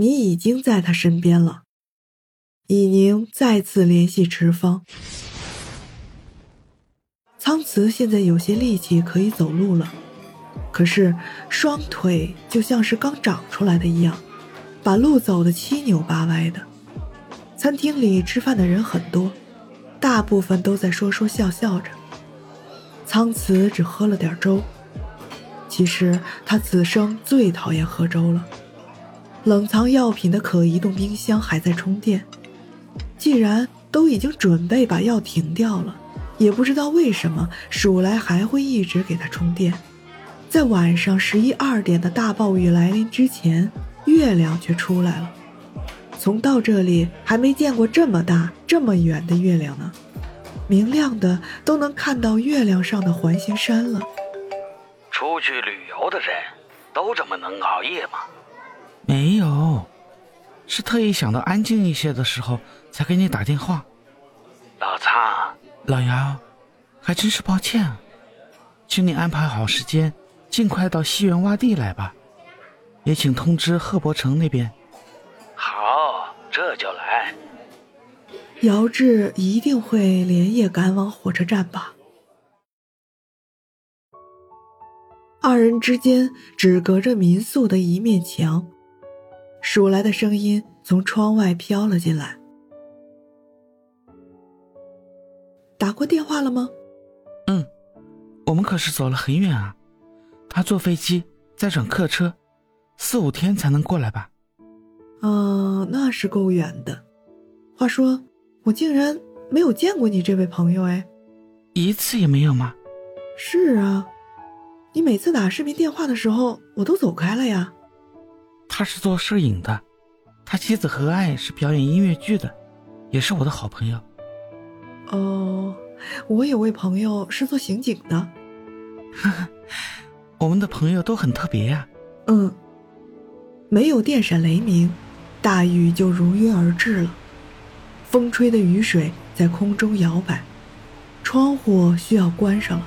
你已经在他身边了。以宁再次联系池方，苍慈现在有些力气可以走路了，可是双腿就像是刚长出来的一样，把路走得七扭八歪的。餐厅里吃饭的人很多，大部分都在说说笑笑着。苍慈只喝了点粥，其实他此生最讨厌喝粥了。冷藏药品的可移动冰箱还在充电，既然都已经准备把药停掉了，也不知道为什么鼠来还会一直给他充电。在晚上十一二点的大暴雨来临之前，月亮却出来了。从到这里还没见过这么大、这么远的月亮呢。明亮的都能看到月亮上的环形山了。出去旅游的人都这么能熬夜吗？没有，是特意想到安静一些的时候才给你打电话。老苍，老姚，还真是抱歉啊，请你安排好时间，尽快到西园洼地来吧。也请通知贺伯城那边。好，这就来。姚志一定会连夜赶往火车站吧？二人之间只隔着民宿的一面墙，数来的声音从窗外飘了进来。打过电话了吗？嗯，我们可是走了很远啊，他坐飞机再转客车，四五天才能过来吧？啊，那是够远的。话说。我竟然没有见过你这位朋友哎，一次也没有吗？是啊，你每次打视频电话的时候，我都走开了呀。他是做摄影的，他妻子何爱是表演音乐剧的，也是我的好朋友。哦，我有位朋友是做刑警的。呵呵，我们的朋友都很特别呀。嗯，没有电闪雷鸣，大雨就如约而至了。风吹的雨水在空中摇摆，窗户需要关上了。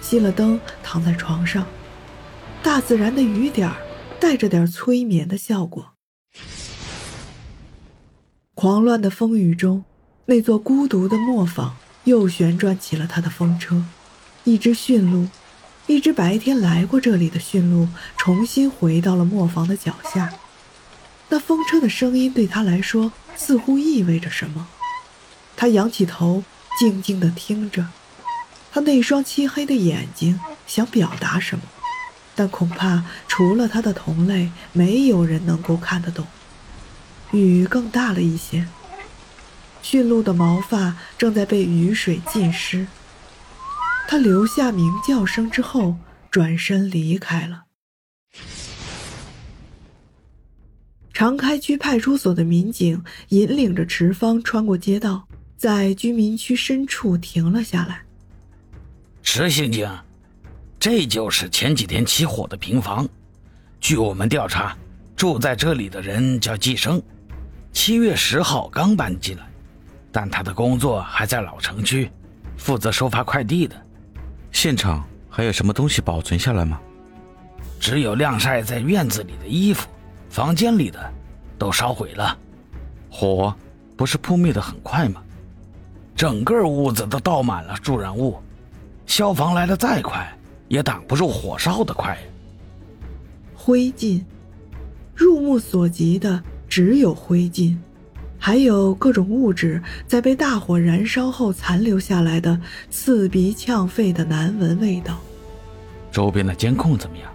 熄了灯，躺在床上，大自然的雨点儿带着点催眠的效果。狂乱的风雨中，那座孤独的磨坊又旋转起了他的风车。一只驯鹿，一只白天来过这里的驯鹿，重新回到了磨坊的脚下。那风车的声音对他来说。似乎意味着什么，他仰起头，静静地听着。他那双漆黑的眼睛想表达什么，但恐怕除了他的同类，没有人能够看得懂。雨更大了一些，驯鹿的毛发正在被雨水浸湿。他留下鸣叫声之后，转身离开了。长开区派出所的民警引领着池方穿过街道，在居民区深处停了下来。池刑警，这就是前几天起火的平房。据我们调查，住在这里的人叫季生，七月十号刚搬进来，但他的工作还在老城区，负责收发快递的。现场还有什么东西保存下来吗？只有晾晒在院子里的衣服。房间里的都烧毁了，火不是扑灭的很快吗？整个屋子都倒满了助燃物，消防来的再快也挡不住火烧的快。灰烬，入目所及的只有灰烬，还有各种物质在被大火燃烧后残留下来的刺鼻呛肺的难闻味道。周边的监控怎么样？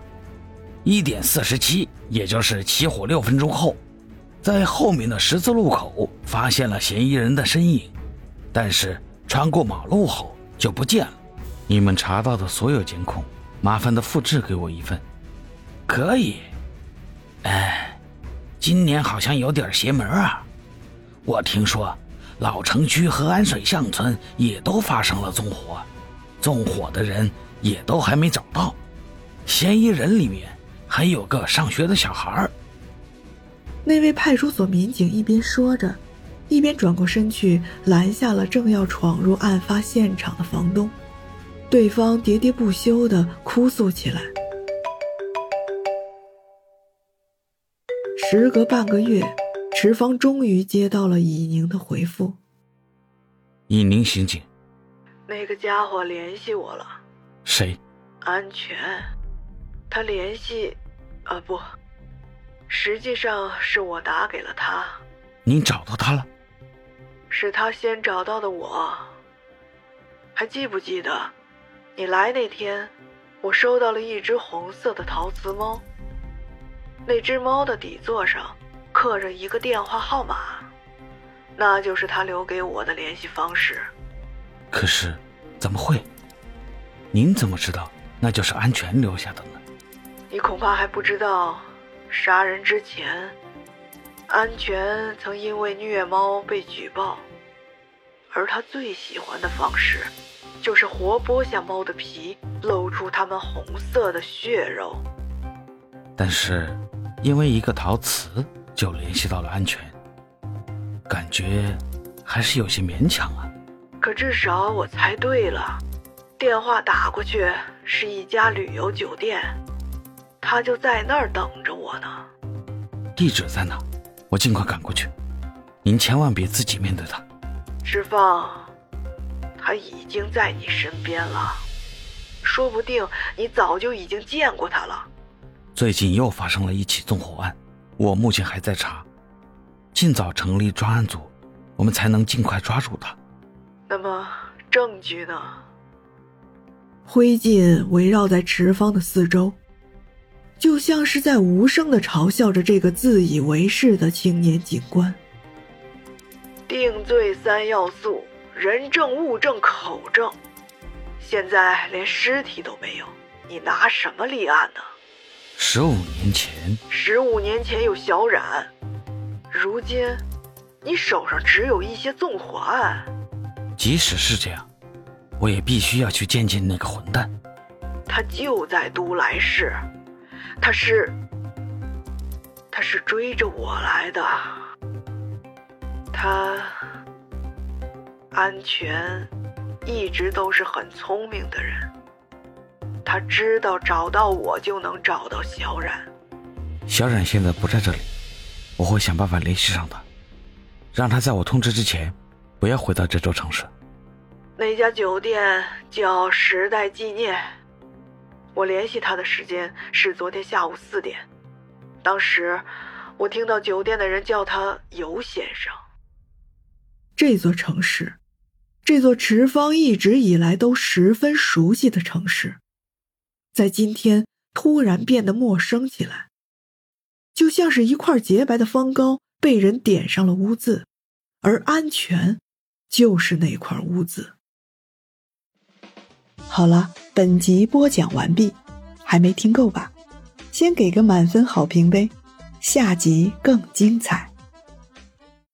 一点四十七，也就是起火六分钟后，在后面的十字路口发现了嫌疑人的身影，但是穿过马路后就不见了。你们查到的所有监控，麻烦的复制给我一份。可以。哎，今年好像有点邪门啊！我听说老城区和安水巷村也都发生了纵火，纵火的人也都还没找到，嫌疑人里面还有个上学的小孩。那位派出所民警一边说着，一边转过身去拦下了正要闯入案发现场的房东。对方喋喋不休地哭诉起来。时隔半个月，池方终于接到了以宁的回复。以宁刑警，那个家伙联系我了。谁？安全。他联系……啊，不，实际上是我打给了他。您找到他了？是他先找到的我。还记不记得？你来那天，我收到了一只红色的陶瓷猫。那只猫的底座上刻着一个电话号码，那就是他留给我的联系方式。可是，怎么会？您怎么知道那就是安全留下的呢？你恐怕还不知道，杀人之前，安全曾因为虐猫被举报，而他最喜欢的方式。就是活剥下猫的皮，露出它们红色的血肉。但是，因为一个陶瓷就联系到了安全，感觉还是有些勉强啊。可至少我猜对了，电话打过去是一家旅游酒店，他就在那儿等着我呢。地址在哪？我尽快赶过去。您千万别自己面对他。石放。他已经在你身边了，说不定你早就已经见过他了。最近又发生了一起纵火案，我目前还在查，尽早成立专案组，我们才能尽快抓住他。那么证据呢？灰烬围绕在池方的四周，就像是在无声的嘲笑着这个自以为是的青年警官。定罪三要素。人证、物证、口证，现在连尸体都没有，你拿什么立案呢？十五年前，十五年前有小冉，如今你手上只有一些纵火案。即使是这样，我也必须要去见见那个混蛋。他就在都来市，他是，他是追着我来的，他。安全一直都是很聪明的人，他知道找到我就能找到小冉。小冉现在不在这里，我会想办法联系上他，让他在我通知之前不要回到这座城市。那家酒店叫时代纪念，我联系他的时间是昨天下午四点，当时我听到酒店的人叫他尤先生。这座城市。这座池方一直以来都十分熟悉的城市，在今天突然变得陌生起来，就像是一块洁白的方糕被人点上了污渍，而安全就是那块污渍。好了，本集播讲完毕，还没听够吧？先给个满分好评呗，下集更精彩。